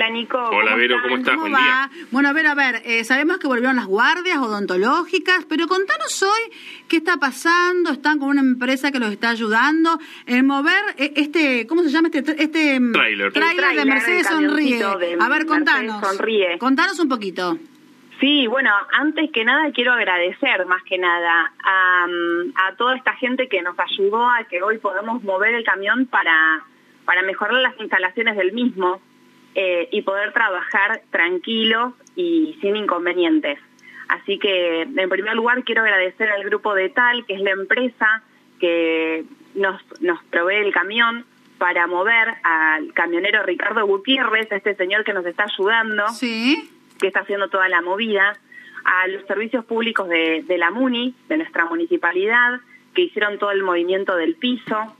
Hola Nico. Hola Vero, ¿cómo estás? ¿Cómo Buen va? día. Bueno, a ver, a ver, eh, sabemos que volvieron las guardias odontológicas, pero contanos hoy qué está pasando. Están con una empresa que los está ayudando en mover eh, este, ¿cómo se llama este este mm, Tráiler. tráiler de tráiler, Mercedes Sonríe? de A ver, Mercedes contanos. Sonríe. Contanos un poquito. Sí, bueno, antes que nada quiero agradecer más que nada a, mm, a toda esta gente que nos ayudó a que hoy podamos mover el camión para, para mejorar las instalaciones del mismo eh, y poder trabajar tranquilos y sin inconvenientes. Así que, en primer lugar, quiero agradecer al grupo de Tal, que es la empresa que nos, nos provee el camión para mover al camionero Ricardo Gutiérrez, este señor que nos está ayudando Sí. que está haciendo toda la movida, a los servicios públicos de, de la MUNI, de nuestra municipalidad, que hicieron todo el movimiento del piso,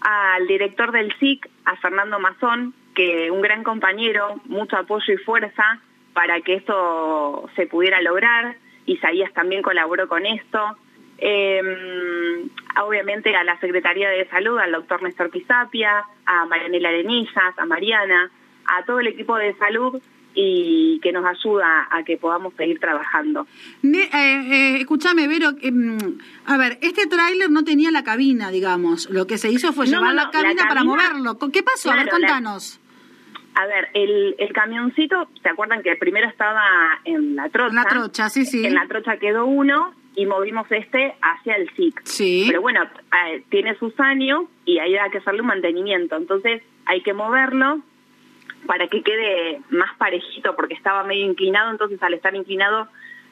al director del SIC, a Fernando Mazón, que un gran compañero, mucho apoyo y fuerza para que esto se pudiera lograr. Isaías también colaboró con esto. Eh, obviamente a la Secretaría de Salud, al doctor Néstor Pisapia, a Marianela Arenillas, a Mariana, a todo el equipo de salud y que nos ayuda a que podamos seguir trabajando. Eh, eh, escúchame, Vero, eh, a ver, este tráiler no tenía la cabina, digamos. Lo que se hizo fue No, llevar no, la cabina la para moverlo. ¿Con- ¿Qué pasó? a ver, la- contanos. A ver, el, el camioncito, ¿se acuerdan que primero estaba en la trocha? En la trocha, sí, sí. En la trocha quedó uno y movimos este hacia el SIC. Sí. Pero bueno, eh, tiene sus años y ahí hay que hacerle un mantenimiento. Entonces hay que moverlo para que quede más parejito porque estaba medio inclinado, entonces al estar inclinado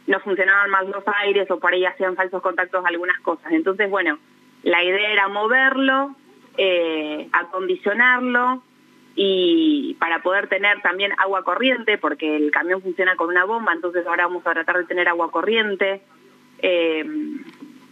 no funcionaban más los aires o por ahí hacían falsos contactos algunas cosas. Entonces, bueno, la idea era moverlo, eh, acondicionarlo y para poder tener también agua corriente, porque el camión funciona con una bomba, entonces ahora vamos a tratar de tener agua corriente. Eh,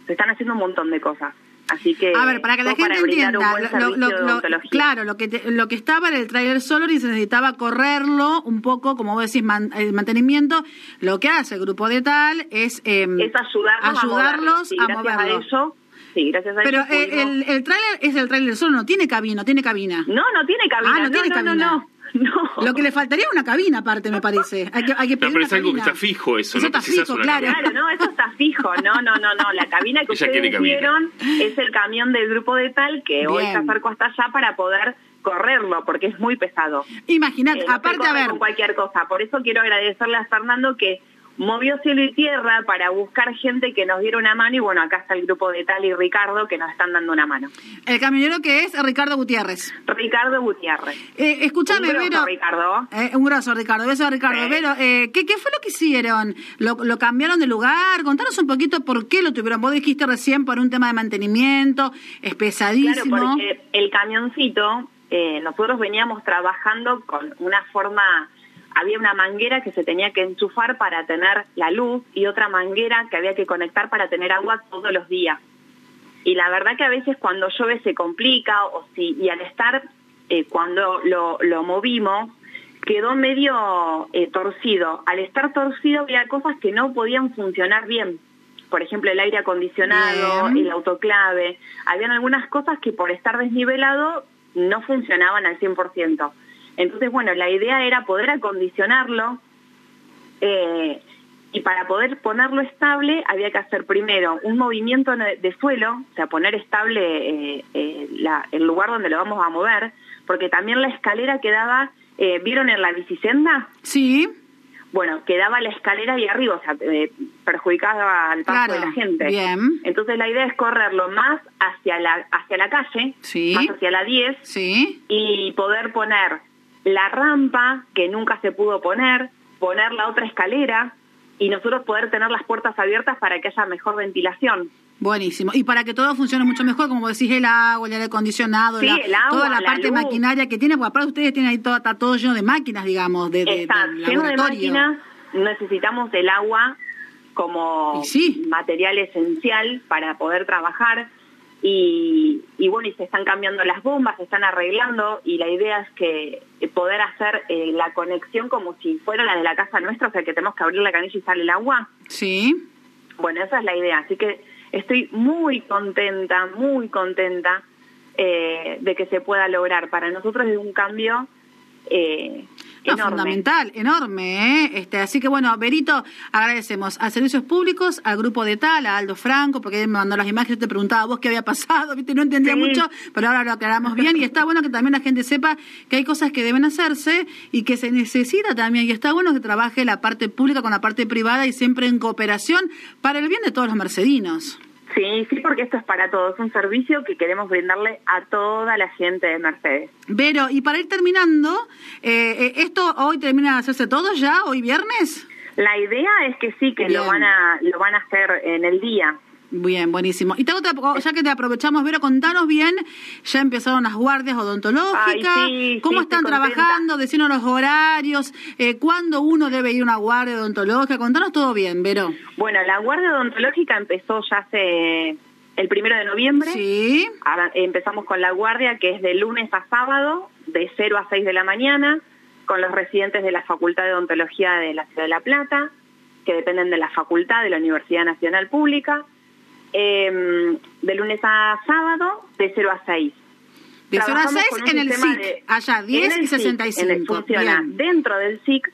se están haciendo un montón de cosas. Así que A ver, para que la gente entienda, lo- lo- lo- claro, lo que, te- lo que estaba en el trailer Solar y se necesitaba correrlo un poco, como vos decís, man- el mantenimiento. Lo que hace el grupo de tal es, eh, es ayudarnos ayudarlos a moverlo. Sí, a gracias moverlo. a eso, sí, gracias a Pero eh, pudimos- el, el trailer es el trailer solo, no tiene cabina, no tiene cabina. No, no tiene cabina. Ah, no tiene no, cabina. No, no, no. Lo que le faltaría es una cabina aparte, me parece. Hay que, hay que No, pedir pero una es algo que cabina. está fijo eso, Eso no está fijo, claro. cabina. Claro, no, eso está fijo. No, no, no, no. La cabina que Ella ustedes cabina. vieron es el camión del grupo de tal que hoy Bien. se acercó hasta allá para poder correrlo, porque es muy pesado. Imagínate, Eh, no aparte, a ver, con cualquier cosa. Por eso quiero agradecerle a Fernando que movió cielo y tierra para buscar gente que nos diera una mano y bueno, acá está el grupo de Tal y Ricardo que nos están dando una mano. el camionero que es Ricardo Gutiérrez. Ricardo Gutiérrez. Eh, escúchame, Un grosso, Vero. Ricardo. Eh, un grosso, Ricardo. Beso a Ricardo. Sí. Vero, eh, ¿qué, ¿qué fue lo que hicieron? ¿Lo, ¿Lo cambiaron de lugar? Contanos un poquito por qué lo tuvieron. Vos dijiste recién por un tema de mantenimiento, es Claro, pesadísimo. porque el camioncito, eh, nosotros veníamos trabajando con una forma, había una manguera que se tenía que enchufar para tener la luz y otra manguera que había que conectar para tener agua todos los días. Y la verdad que a veces cuando llueve se complica o si, y al estar, eh, cuando lo, lo movimos, quedó medio eh, torcido. Al estar torcido había cosas que no podían funcionar bien. Por ejemplo, el aire acondicionado, Bien. el autoclave. Habían algunas cosas que por estar desnivelado no funcionaban al 100%. Entonces, bueno, la idea era poder acondicionarlo eh, y para poder ponerlo estable había que hacer primero un movimiento de suelo, o sea, poner estable eh, eh, la- el lugar donde lo vamos a mover, porque también la escalera quedaba, ¿vieron en la bicisenda? Sí, Bueno, quedaba la escalera ahí arriba, o sea, perjudicaba al paso Claro, de la gente. bien. Entonces la idea es correrlo más hacia la, hacia la calle, Sí. más hacia la 10, sí. y poder poner la rampa que nunca se pudo poner, poner la otra escalera y nosotros poder tener las puertas abiertas para que haya mejor ventilación. Buenísimo. Y para que todo funcione mucho mejor, como decís, el agua, el aire acondicionado, Sí, la- el agua, toda la, la parte luz. maquinaria que tiene, porque aparte ustedes tienen ahí todo, está todo lleno de máquinas, digamos, de, de, Está del lleno de máquinas, necesitamos el agua como sí. material esencial para poder trabajar y, y bueno, y se están cambiando las bombas, se están arreglando y la idea es que eh, poder hacer eh, la conexión como si fuera la de la casa nuestra, o sea que tenemos que abrir la canilla y sale el agua. Sí. Bueno, esa es la idea, así que estoy muy contenta, muy contenta eh, de que se pueda lograr. Para nosotros es un cambio eh, fundamental, enorme. ¿eh? Este, así que bueno, Berito, agradecemos a Servicios Públicos, al grupo de Tal, a Aldo Franco, porque él me mandó las imágenes, te preguntaba vos qué había pasado, ¿viste? no entendía mucho, pero ahora lo aclaramos bien y está bueno que también la gente sepa que hay cosas que deben hacerse y que se necesita también y está bueno que trabaje la parte pública con la parte privada y siempre en cooperación para el bien de todos los mercedinos. Sí, sí, porque esto es para todos, un servicio que queremos brindarle a toda la gente de Mercedes. Vero, y para ir terminando, eh, eh, ¿esto hoy termina de hacerse todo ya, hoy viernes? La idea es que sí, que lo van a lo van a hacer en el día. Bien, buenísimo. Y tengo otra, ya que te aprovechamos, Vero, contanos bien, ya empezaron las guardias odontológicas, cómo están trabajando, decinos los horarios, eh, cuándo uno debe ir a una guardia odontológica, contanos todo bien, Vero. Bueno, la guardia odontológica empezó ya hace el primero de noviembre. Sí. empezamos con la guardia que es de lunes a sábado, de 0 a 6 de la mañana, con los residentes de la Facultad de Odontología de la Ciudad de La Plata, que dependen de la facultad de la Universidad Nacional Pública eh, de lunes a sábado, de 0 a 6. De 0 a 6 en el SIC, allá 10 y 65. funciona dentro del SIC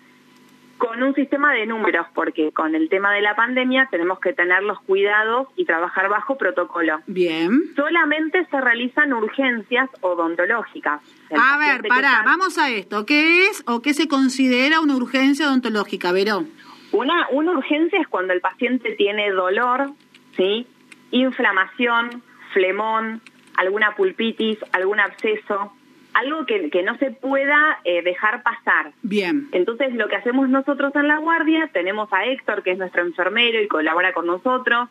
con un sistema de números, porque con el tema de la pandemia tenemos que tener los cuidados y trabajar bajo protocolo. Bien. Solamente se realizan urgencias odontológicas. a ver, pará, vamos a esto. ¿Qué es o qué se considera una urgencia odontológica, Verón? Una, una urgencia es cuando el paciente tiene dolor, ¿sí? Inflamación, flemón, alguna pulpitis, algún absceso, algo que, no se pueda eh, dejar pasar. Bien. Entonces, lo que hacemos nosotros en la guardia, tenemos a Héctor, que es nuestro enfermero y colabora con nosotros,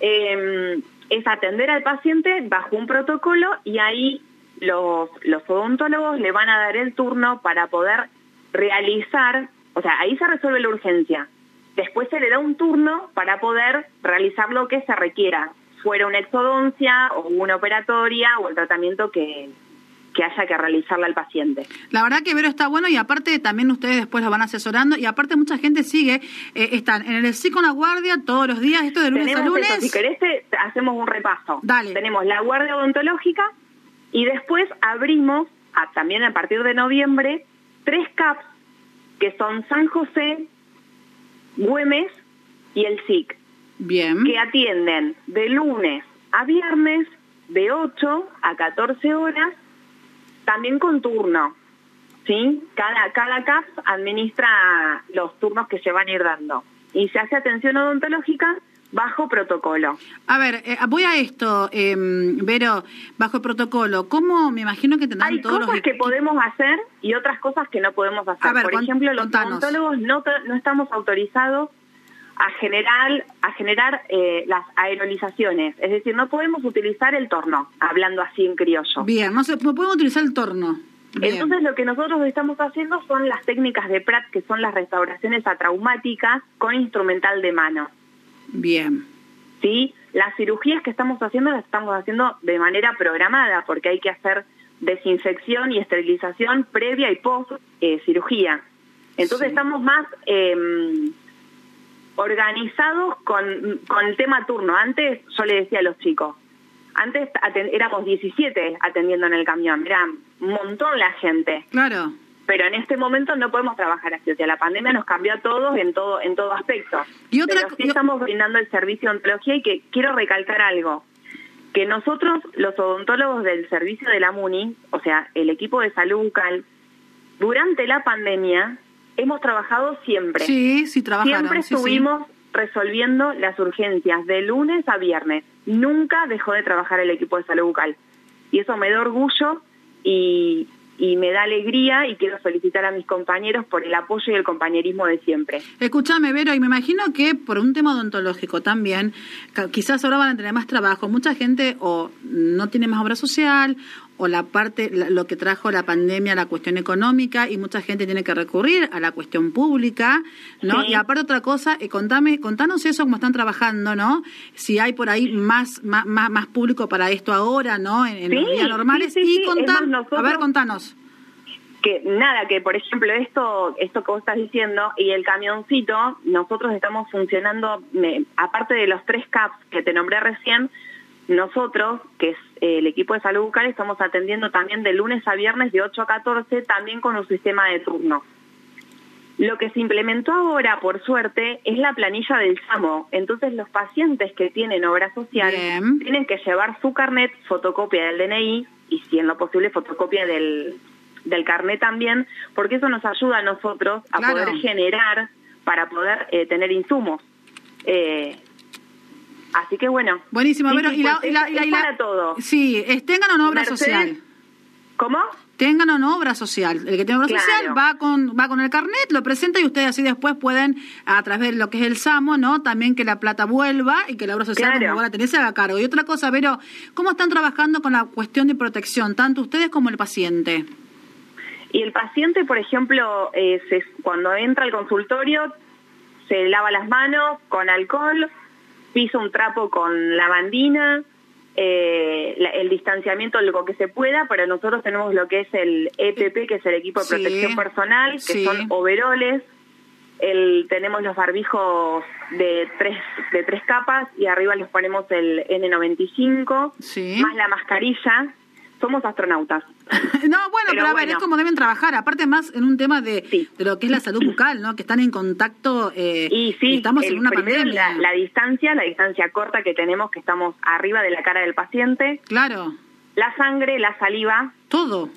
em, es atender al paciente bajo un protocolo y ahí los, los odontólogos le van a dar el turno para poder realizar, o sea, ahí se resuelve la urgencia. Después se le da un turno para poder realizar lo que se requiera, fuera una exodoncia o una operatoria o el tratamiento que, que haya que realizarle al paciente. La verdad que Vero está bueno y aparte también ustedes después lo van asesorando y aparte mucha gente sigue, eh, están en el SIC con la guardia todos los días, esto de lunes a lunes. si querés hacemos un repaso. Dale. Tenemos la guardia odontológica y después abrimos, también a partir de noviembre, tres CAPS que son San José, Güemes y el SIC. Bien. Que atienden de lunes a viernes de 8 a 14 horas, también con turno. ¿Sí? Cada, cada CAPS administra los turnos que se van a ir dando. Y se hace atención odontológica bajo protocolo. A ver, eh, voy a esto, eh, Vero, bajo protocolo. ¿Cómo me imagino que tendrán Hay todos cosas que podemos hacer y otras cosas que no podemos hacer. Por ejemplo, los odontólogos no, no estamos autorizados a generar, a generar eh, las aerolizaciones. Es decir, no podemos utilizar el torno, hablando así en criollo. Bien, no, se, no podemos utilizar el torno. Entonces lo que nosotros estamos haciendo son las técnicas de PRAT, que son las restauraciones atraumáticas con instrumental de mano. Bien. ¿Sí? Las cirugías que estamos haciendo las estamos haciendo de manera programada porque hay que hacer desinfección y esterilización previa y post eh, cirugía. Entonces estamos más em, organizados con, con el tema turno. Antes yo le decía a los chicos, antes éramos 17 atendiendo en el camión, era un montón la gente. Claro pero en este momento no podemos trabajar así. O sea, la pandemia nos cambió a todos en todo, en todo aspecto. Y otra, pero sí estamos brindando el servicio de ontología y que quiero recalcar algo, que nosotros, los odontólogos del servicio de la MUNI, o sea, el equipo de salud bucal, durante la pandemia hemos trabajado siempre. Sí, sí, trabajaron. Siempre estuvimos resolviendo las urgencias de lunes a viernes. Nunca dejó de trabajar el equipo de salud bucal. Y eso me da orgullo y, y me da alegría y quiero felicitar a mis compañeros por el apoyo y el compañerismo de siempre. Escúchame, Vero, y me imagino que por un tema odontológico también, quizás ahora van a tener más trabajo. Mucha gente o no tiene más obra social o la parte, lo que trajo la pandemia, la cuestión económica, y mucha gente tiene que recurrir a la cuestión pública, ¿no? Y aparte otra cosa, eh, contame, contanos eso, cómo están trabajando, ¿no? Si hay por ahí más, más, más, público para esto ahora, ¿no? En, los días normales. y contanos, a ver, contanos que nada, que por ejemplo esto, esto que vos estás diciendo y el camioncito, nosotros estamos funcionando, aparte de los tres CAPs que te nombré recién, nosotros, que es eh, el equipo de salud bucal, estamos atendiendo también de lunes a viernes de 8 a 14, también con un sistema de turno. Lo que se implementó ahora, por suerte, es la planilla del SAMO. Entonces, los pacientes que tienen obra social tienen que llevar su carnet, fotocopia del DNI y, si en lo posible, fotocopia del, del carnet también, porque eso nos ayuda a nosotros a poder generar para poder eh, tener insumos. Eh, así que bueno. Buenísimo, pero y, la, y, la, y, para todo. Sí, tengan una obra social. ¿Cómo? tengan o no obra social. El que tiene obra social va con va con el carnet, lo presenta y ustedes así después pueden, a través de lo que es el SAMO, ¿no? También que la plata vuelva y que la obra social, como van a tener, se haga cargo. Y otra cosa, Vero, ¿cómo están trabajando con la cuestión de protección, tanto ustedes como el paciente? Y el paciente, por ejemplo, eh, cuando entra al consultorio, se lava las manos con alcohol, pisa un trapo con lavandina, eh, el distanciamiento lo que se pueda, pero nosotros tenemos lo que es el EPP, que es el equipo de protección personal, que son overoles, el, tenemos los barbijos de tres, de tres capas y arriba les ponemos el N95, más la mascarilla, somos astronautas. no, bueno, pero, a ver, es como deben trabajar, aparte más en un tema de, de, lo que es la salud bucal, ¿no? Que están en contacto eh, y sí, estamos en una pandemia. La, distancia, la distancia corta que tenemos, que estamos arriba de la cara del paciente. Claro. La sangre, la saliva. Todo.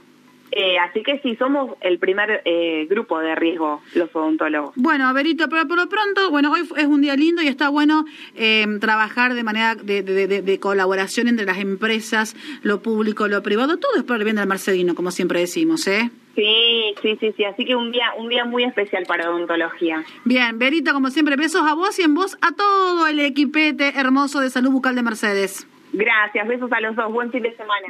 Eh, así que sí, somos el primer eh, grupo de riesgo, los odontólogos. Bueno, Verito, pero por lo pronto, bueno, hoy es un día lindo y está bueno eh, trabajar de manera de, de, colaboración entre las empresas, lo público, lo privado, todo es por el bien del Marcelino, como siempre decimos, ¿eh? Sí, sí, sí, sí, así que un día, un día muy especial para odontología. Bien, Verito, como siempre, besos a vos y en vos a todo el equipete hermoso de salud bucal de Mercedes. Gracias, besos a los dos, buen fin de semana.